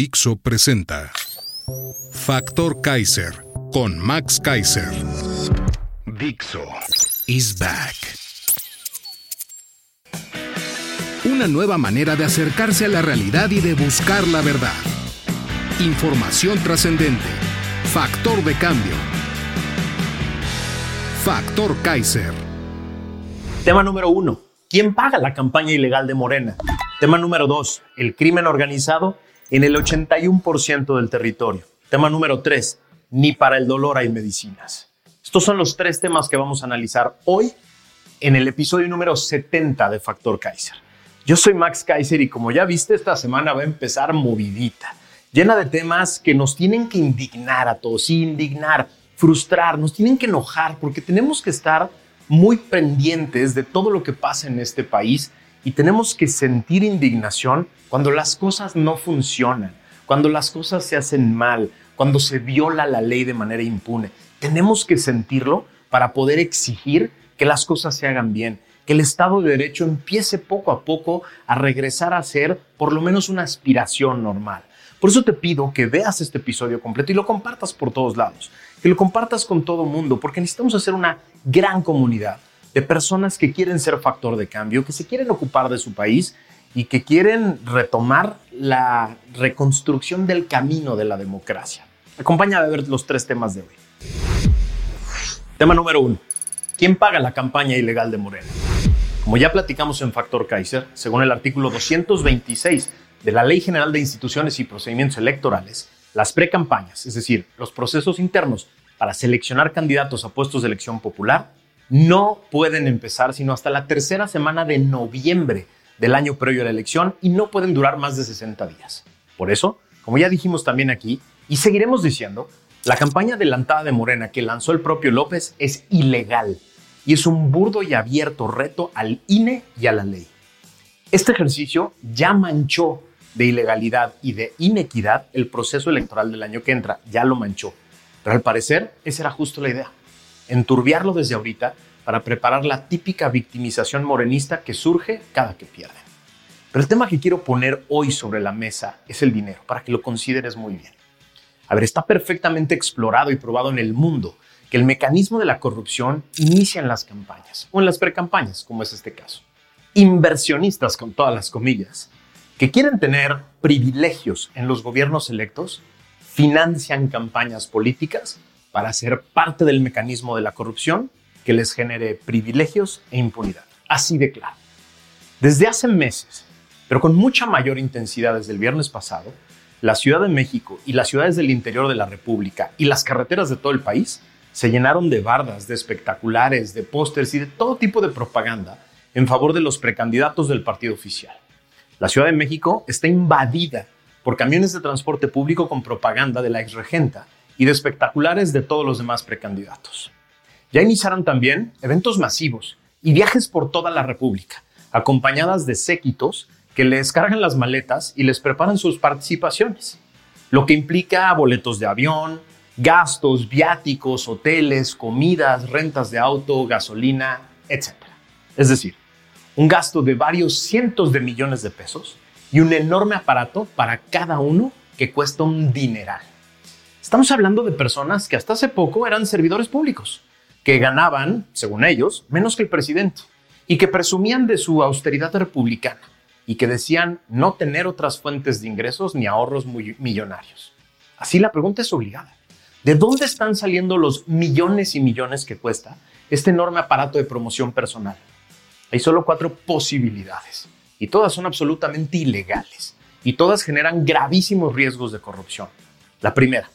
Dixo presenta Factor Kaiser con Max Kaiser. Dixo is back. Una nueva manera de acercarse a la realidad y de buscar la verdad. Información trascendente. Factor de cambio. Factor Kaiser. Tema número uno. ¿Quién paga la campaña ilegal de Morena? Tema número dos. El crimen organizado en el 81% del territorio. Tema número tres. Ni para el dolor hay medicinas. Estos son los tres temas que vamos a analizar hoy en el episodio número 70 de Factor Kaiser. Yo soy Max Kaiser y como ya viste, esta semana va a empezar movidita, llena de temas que nos tienen que indignar a todos, indignar, frustrar, nos tienen que enojar porque tenemos que estar muy pendientes de todo lo que pasa en este país y tenemos que sentir indignación cuando las cosas no funcionan, cuando las cosas se hacen mal, cuando se viola la ley de manera impune. Tenemos que sentirlo para poder exigir que las cosas se hagan bien, que el Estado de Derecho empiece poco a poco a regresar a ser por lo menos una aspiración normal. Por eso te pido que veas este episodio completo y lo compartas por todos lados, que lo compartas con todo mundo, porque necesitamos hacer una gran comunidad de personas que quieren ser factor de cambio, que se quieren ocupar de su país y que quieren retomar la reconstrucción del camino de la democracia. Acompáñame a ver los tres temas de hoy. Tema número uno. ¿Quién paga la campaña ilegal de Morena? Como ya platicamos en Factor Kaiser, según el artículo 226 de la Ley General de Instituciones y Procedimientos Electorales, las precampañas, es decir, los procesos internos para seleccionar candidatos a puestos de elección popular, no pueden empezar sino hasta la tercera semana de noviembre del año previo a la elección y no pueden durar más de 60 días. Por eso, como ya dijimos también aquí, y seguiremos diciendo, la campaña adelantada de Morena que lanzó el propio López es ilegal y es un burdo y abierto reto al INE y a la ley. Este ejercicio ya manchó de ilegalidad y de inequidad el proceso electoral del año que entra, ya lo manchó. Pero al parecer esa era justo la idea, enturbiarlo desde ahorita para preparar la típica victimización morenista que surge cada que pierde. Pero el tema que quiero poner hoy sobre la mesa es el dinero, para que lo consideres muy bien. A ver, está perfectamente explorado y probado en el mundo que el mecanismo de la corrupción inicia en las campañas o en las precampañas, como es este caso. Inversionistas, con todas las comillas, que quieren tener privilegios en los gobiernos electos, financian campañas políticas para ser parte del mecanismo de la corrupción que les genere privilegios e impunidad. Así de claro. Desde hace meses, pero con mucha mayor intensidad desde el viernes pasado, la Ciudad de México y las ciudades del interior de la República y las carreteras de todo el país se llenaron de bardas, de espectaculares, de pósters y de todo tipo de propaganda en favor de los precandidatos del partido oficial. La Ciudad de México está invadida por camiones de transporte público con propaganda de la exregenta y de espectaculares de todos los demás precandidatos. Ya iniciaron también eventos masivos y viajes por toda la República, acompañadas de séquitos que les cargan las maletas y les preparan sus participaciones, lo que implica boletos de avión, gastos, viáticos, hoteles, comidas, rentas de auto, gasolina, etc. Es decir, un gasto de varios cientos de millones de pesos y un enorme aparato para cada uno que cuesta un dineral. Estamos hablando de personas que hasta hace poco eran servidores públicos, que ganaban, según ellos, menos que el presidente y que presumían de su austeridad republicana y que decían no tener otras fuentes de ingresos ni ahorros muy millonarios. Así la pregunta es obligada. ¿De dónde están saliendo los millones y millones que cuesta este enorme aparato de promoción personal? Hay solo cuatro posibilidades y todas son absolutamente ilegales y todas generan gravísimos riesgos de corrupción. La primera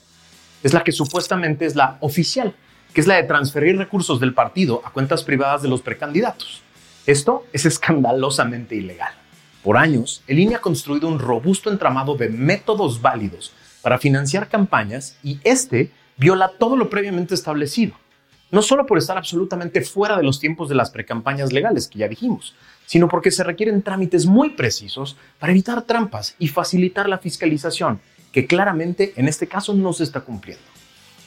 es la que supuestamente es la oficial, que es la de transferir recursos del partido a cuentas privadas de los precandidatos. Esto es escandalosamente ilegal. Por años, el INE ha construido un robusto entramado de métodos válidos para financiar campañas y este viola todo lo previamente establecido. No solo por estar absolutamente fuera de los tiempos de las precampañas legales que ya dijimos, sino porque se requieren trámites muy precisos para evitar trampas y facilitar la fiscalización, que claramente en este caso no se está cumpliendo.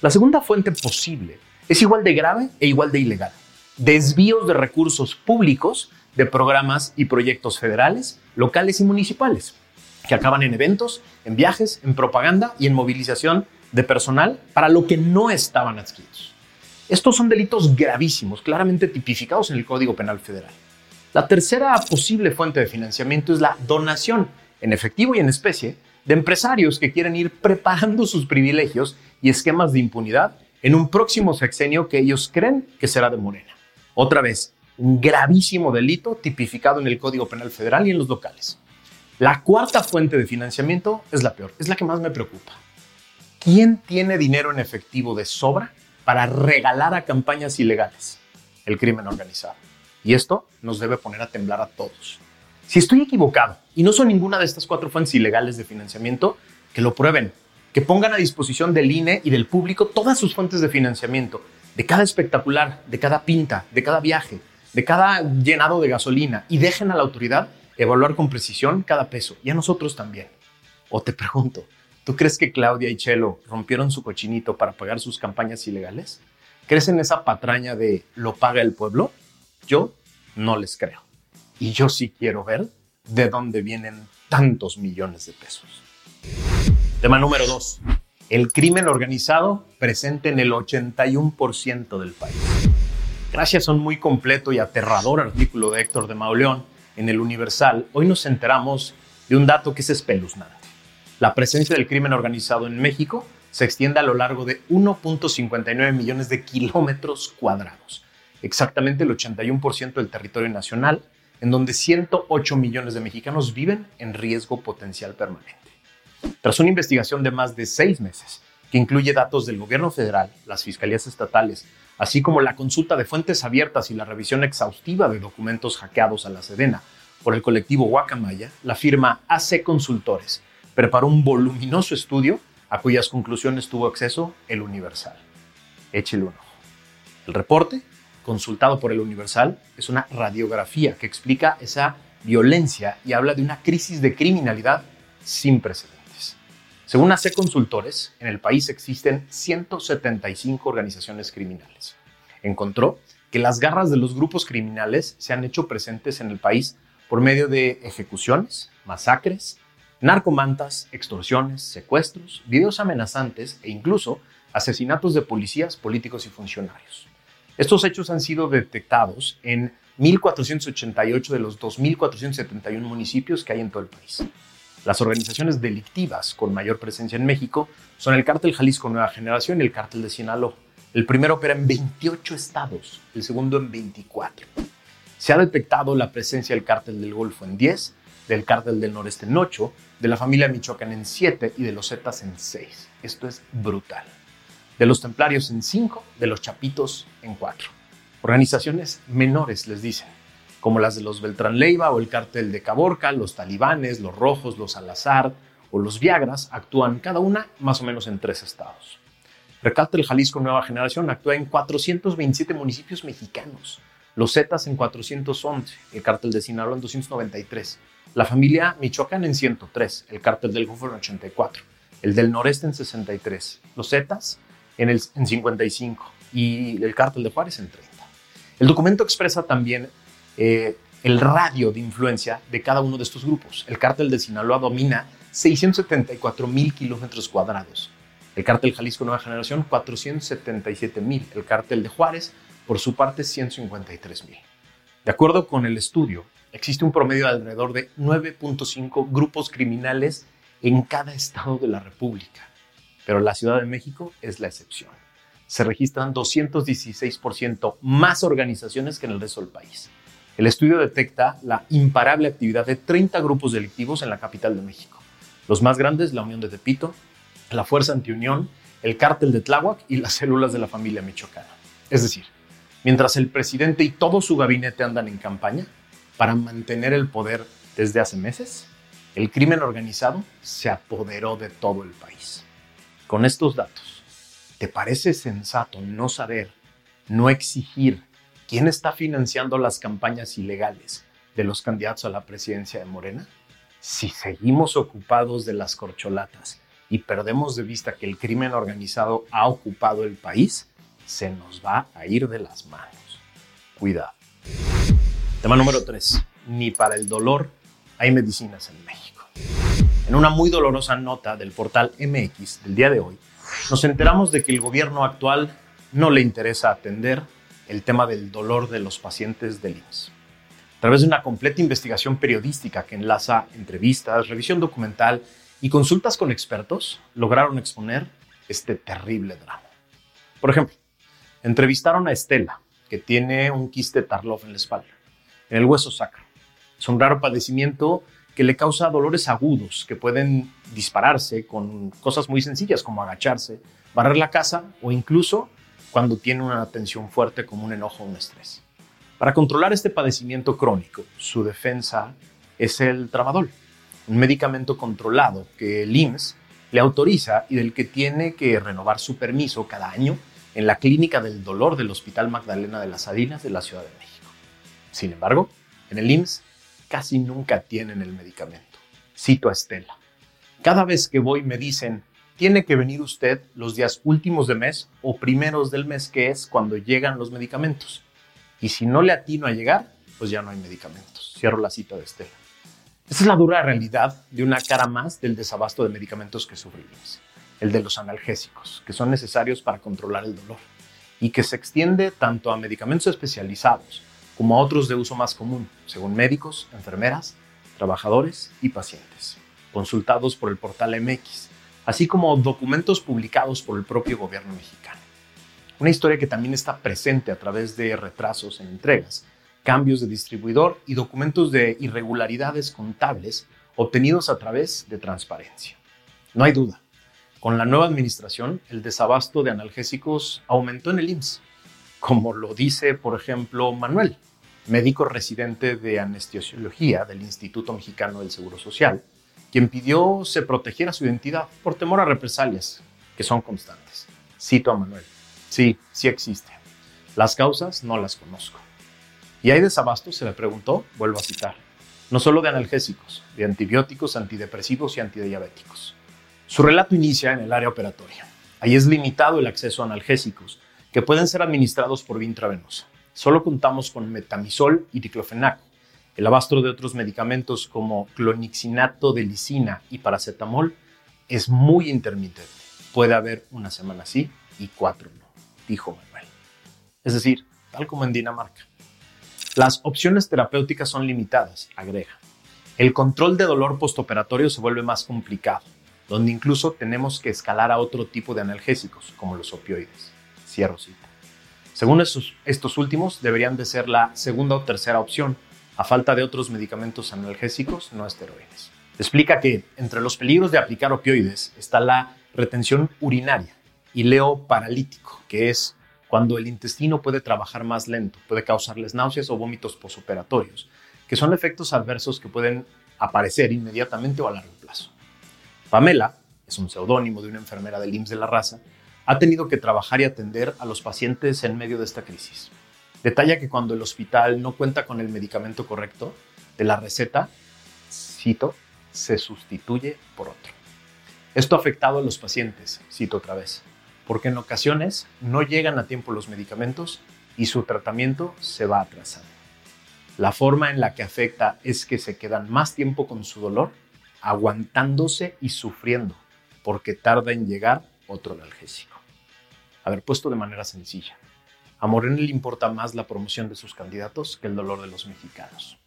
La segunda fuente posible es igual de grave e igual de ilegal. Desvíos de recursos públicos de programas y proyectos federales, locales y municipales, que acaban en eventos, en viajes, en propaganda y en movilización de personal para lo que no estaban adscritos. Estos son delitos gravísimos, claramente tipificados en el Código Penal Federal. La tercera posible fuente de financiamiento es la donación en efectivo y en especie de empresarios que quieren ir preparando sus privilegios y esquemas de impunidad en un próximo sexenio que ellos creen que será de Morena. Otra vez, un gravísimo delito tipificado en el Código Penal Federal y en los locales. La cuarta fuente de financiamiento es la peor, es la que más me preocupa. ¿Quién tiene dinero en efectivo de sobra para regalar a campañas ilegales? El crimen organizado. Y esto nos debe poner a temblar a todos. Si estoy equivocado y no son ninguna de estas cuatro fuentes ilegales de financiamiento, que lo prueben, que pongan a disposición del INE y del público todas sus fuentes de financiamiento, de cada espectacular, de cada pinta, de cada viaje, de cada llenado de gasolina y dejen a la autoridad evaluar con precisión cada peso y a nosotros también. O te pregunto, ¿Tú crees que Claudia y Chelo rompieron su cochinito para pagar sus campañas ilegales? ¿Crees en esa patraña de lo paga el pueblo? Yo no les creo. Y yo sí quiero ver de dónde vienen tantos millones de pesos. Tema número 2. El crimen organizado presente en el 81% del país. Gracias a un muy completo y aterrador artículo de Héctor de Mauleón en el Universal, hoy nos enteramos de un dato que es espeluznante. La presencia del crimen organizado en México se extiende a lo largo de 1.59 millones de kilómetros cuadrados, exactamente el 81% del territorio nacional, en donde 108 millones de mexicanos viven en riesgo potencial permanente. Tras una investigación de más de seis meses, que incluye datos del gobierno federal, las fiscalías estatales, así como la consulta de fuentes abiertas y la revisión exhaustiva de documentos hackeados a la Sedena por el colectivo Guacamaya, la firma AC Consultores preparó un voluminoso estudio a cuyas conclusiones tuvo acceso el Universal. Échele un ojo. El reporte, consultado por el Universal, es una radiografía que explica esa violencia y habla de una crisis de criminalidad sin precedentes. Según AC Consultores, en el país existen 175 organizaciones criminales. Encontró que las garras de los grupos criminales se han hecho presentes en el país por medio de ejecuciones, masacres, narcomantas, extorsiones, secuestros, videos amenazantes e incluso asesinatos de policías, políticos y funcionarios. Estos hechos han sido detectados en 1.488 de los 2.471 municipios que hay en todo el país. Las organizaciones delictivas con mayor presencia en México son el Cártel Jalisco Nueva Generación y el Cártel de Sinaloa. El primero opera en 28 estados, el segundo en 24. Se ha detectado la presencia del Cártel del Golfo en 10 del Cártel del Noreste en 8, de la familia Michoacán en 7 y de los Zetas en 6. Esto es brutal. De los Templarios en 5, de los Chapitos en 4. Organizaciones menores, les dicen, como las de los Beltrán Leiva o el Cártel de Caborca, los talibanes, los rojos, los Salazar o los Viagras, actúan cada una más o menos en tres estados. El Cártel Jalisco Nueva Generación actúa en 427 municipios mexicanos, los Zetas en 411, el Cártel de Sinaloa en 293, la familia Michoacán en 103, el cártel del Golfo en 84, el del Noreste en 63, los Zetas en, el, en 55 y el cártel de Juárez en 30. El documento expresa también eh, el radio de influencia de cada uno de estos grupos. El cártel de Sinaloa domina 674 mil kilómetros cuadrados. El cártel Jalisco Nueva Generación, 477 mil. El cártel de Juárez, por su parte, 153 mil. De acuerdo con el estudio, existe un promedio de alrededor de 9.5 grupos criminales en cada estado de la República, pero la Ciudad de México es la excepción. Se registran 216% más organizaciones que en el resto del país. El estudio detecta la imparable actividad de 30 grupos delictivos en la capital de México. Los más grandes, la Unión de Tepito, la Fuerza Antiunión, el Cártel de Tláhuac y las células de la familia michoacana. Es decir, mientras el presidente y todo su gabinete andan en campaña, para mantener el poder Desde hace meses, el crimen organizado se apoderó de todo el país. Con estos datos, ¿te parece sensato no saber, no exigir quién está financiando las campañas ilegales de los candidatos a la presidencia de Morena? Si seguimos ocupados de las corcholatas y perdemos de vista que el crimen organizado ha ocupado el país, se nos va a ir de las manos. Cuidado. Tema número 3. Ni para el dolor hay medicinas en México. En una muy dolorosa nota del portal MX del día de hoy, nos enteramos de que el gobierno actual no le interesa atender el tema del dolor de los pacientes del IMSS. A través de una completa investigación periodística que enlaza entrevistas, revisión documental y consultas con expertos, lograron exponer este terrible drama. Por ejemplo, entrevistaron a Estela, que tiene un quiste Tarlov en la espalda, en el hueso sacro. Es un raro padecimiento que le causa dolores agudos que pueden dispararse con cosas muy sencillas como agacharse, barrer la casa o incluso cuando tiene una tensión fuerte como un enojo o un estrés. Para controlar este padecimiento crónico, su defensa es el tramadol, un medicamento controlado que el IMSS le autoriza y del que tiene que renovar su permiso cada año en la Clínica del Dolor del Hospital Magdalena de las Salinas de la Ciudad de México. Sin embargo, en el IMSS casi nunca tienen el medicamento. Cito a Estela. Cada vez que voy me dicen, tiene que venir usted los días últimos de mes o primeros del mes, que es cuando llegan los medicamentos. Y si no le atino a llegar, pues ya no hay medicamentos. Cierro la cita de Estela. Esa es la dura realidad de una cara más del desabasto de medicamentos que sufrimos, el de los analgésicos, que son necesarios para controlar el dolor y que se extiende tanto a medicamentos especializados como a otros de uso más común, según médicos, enfermeras, trabajadores y pacientes, consultados por el portal MX, así como documentos publicados por el propio gobierno mexicano. Una historia que también está presente a través de retrasos en entregas, cambios de distribuidor y documentos de irregularidades contables obtenidos a través de transparencia. No hay duda, con la nueva administración el desabasto de analgésicos aumentó en el IMSS, como lo dice, por ejemplo, Manuel, médico residente de anestesiología del Instituto Mexicano del Seguro Social, quien pidió se protegiera su identidad por temor a represalias, que son constantes. Cito a Manuel. Sí, sí existe. Las causas no las conozco. ¿Y hay desabasto? Se le preguntó. Vuelvo a citar. No solo de analgésicos, de antibióticos, antidepresivos y antidiabéticos. Su relato inicia en el área operatoria. Ahí es limitado el acceso a analgésicos, que pueden ser administrados por vía intravenosa solo contamos con metamisol y diclofenaco. El abasto de otros medicamentos como clonixinato de lisina y paracetamol es muy intermitente. Puede haber una semana sí y cuatro no, dijo Manuel. Es decir, tal como en Dinamarca. Las opciones terapéuticas son limitadas, agrega. El control de dolor postoperatorio se vuelve más complicado, donde incluso tenemos que escalar a otro tipo de analgésicos, como los opioides. Cierro cita. Según estos, últimos, deberían de ser la segunda o tercera opción, a falta de otros medicamentos analgésicos no esteroides. Explica que entre los peligros de aplicar opioides está la retención urinaria y leo paralítico, que es cuando el intestino puede trabajar más lento, puede causarles náuseas o vómitos posoperatorios, que son efectos adversos que pueden aparecer inmediatamente o a largo plazo. Pamela es un seudónimo de una enfermera del IMSS de la raza ha tenido que trabajar y atender a los pacientes en medio de esta crisis. Detalla que cuando el hospital no cuenta con el medicamento correcto de la receta, cito, se sustituye por otro. Esto ha afectado a los pacientes, cito otra vez, porque en ocasiones no llegan a tiempo los medicamentos y su tratamiento se va atrasando. La forma en la que afecta es que se quedan más tiempo con su dolor, aguantándose y sufriendo, porque tarda en llegar otro analgésico. A puesto de manera sencilla, a Morena le importa más la promoción de sus candidatos que el dolor de los mexicanos.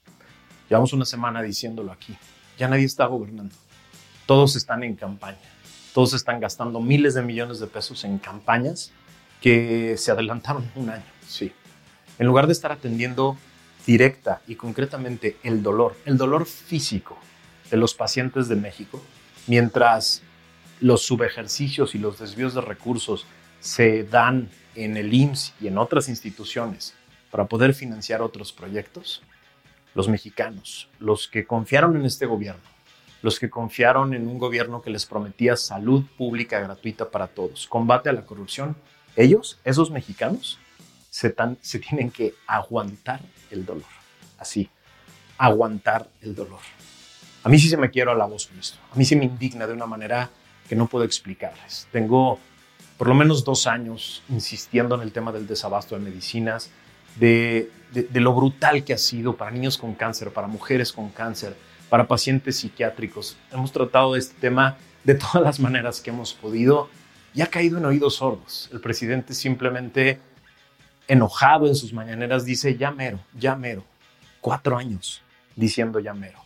Llevamos una semana diciéndolo aquí. Ya nadie está gobernando. Todos están en campaña. Todos están gastando miles de millones de pesos en campañas que se adelantaron un año. Sí. En lugar de estar atendiendo directa y concretamente el dolor, el dolor físico de los pacientes de México, mientras los subejercicios y los desvíos de recursos se dan en el IMSS y en otras instituciones para poder financiar otros proyectos, los mexicanos, los que confiaron en este gobierno, los que confiaron en un gobierno que les prometía salud pública gratuita para todos, combate a la corrupción, ellos, esos mexicanos, se, se tienen que aguantar el dolor. Así, aguantar el dolor. A mí sí se me quiero a la voz con esto. A mí sí me indigna de una manera que no puedo explicarles. Tengo por lo menos dos años insistiendo en el tema del desabasto de medicinas, de, lo brutal que ha sido para niños con cáncer, para mujeres con cáncer, para pacientes psiquiátricos. Hemos tratado este tema de todas las maneras que hemos podido y ha caído en oídos sordos. El presidente simplemente enojado en sus mañaneras dice, ya mero, ya mero. Cuatro años diciendo ya mero.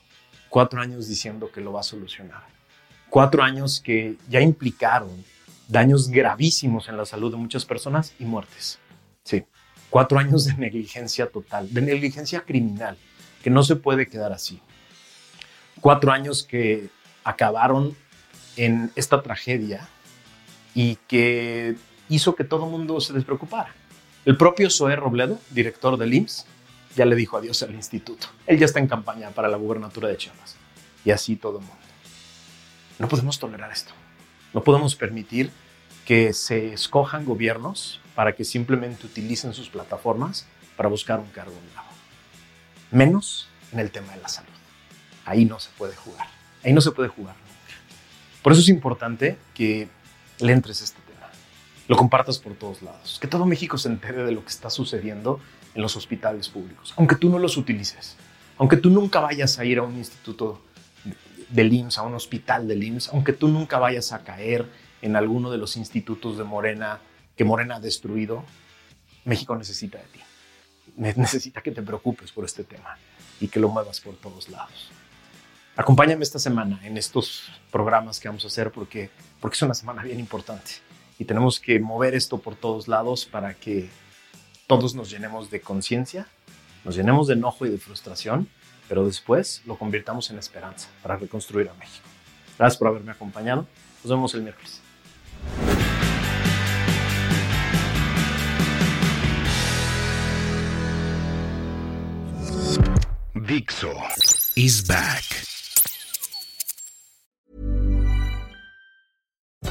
Cuatro años diciendo que lo va a solucionar. Cuatro años que ya implicaron daños gravísimos en la salud de muchas personas y muertes. Sí, cuatro años de negligencia total, de negligencia criminal, que no se puede quedar así. Cuatro años que acabaron en esta tragedia y que hizo que todo el mundo se despreocupara. El propio Zoé Robledo, director del IMSS, ya le dijo adiós al instituto. Él ya está en campaña para la gubernatura de Chiapas. Y así todo el mundo. No podemos tolerar esto. No podemos permitir que se escojan gobiernos para que simplemente utilicen sus plataformas para buscar un cargo nuevo. Menos en el tema de la salud. Ahí no se puede jugar. Ahí no se puede jugar nunca. Por eso es importante que le entres a este tema. Lo compartas por todos lados. Que todo México se entere de lo que está sucediendo en los hospitales públicos. Aunque tú no los utilices. Aunque tú nunca vayas a ir a un instituto del IMSS, a un hospital del IMSS, aunque tú nunca vayas a caer en alguno de los institutos de Morena que Morena ha destruido, México necesita de ti. Necesita que te preocupes por este tema y que lo muevas por todos lados. Acompáñame esta semana en estos programas que vamos a hacer porque, porque es una semana bien importante y tenemos que mover esto por todos lados para que todos nos llenemos de conciencia, nos llenemos de enojo y de frustración pero después lo convirtamos en esperanza para reconstruir a México. Gracias por haberme acompañado. Nos vemos el miércoles. Dixo is back.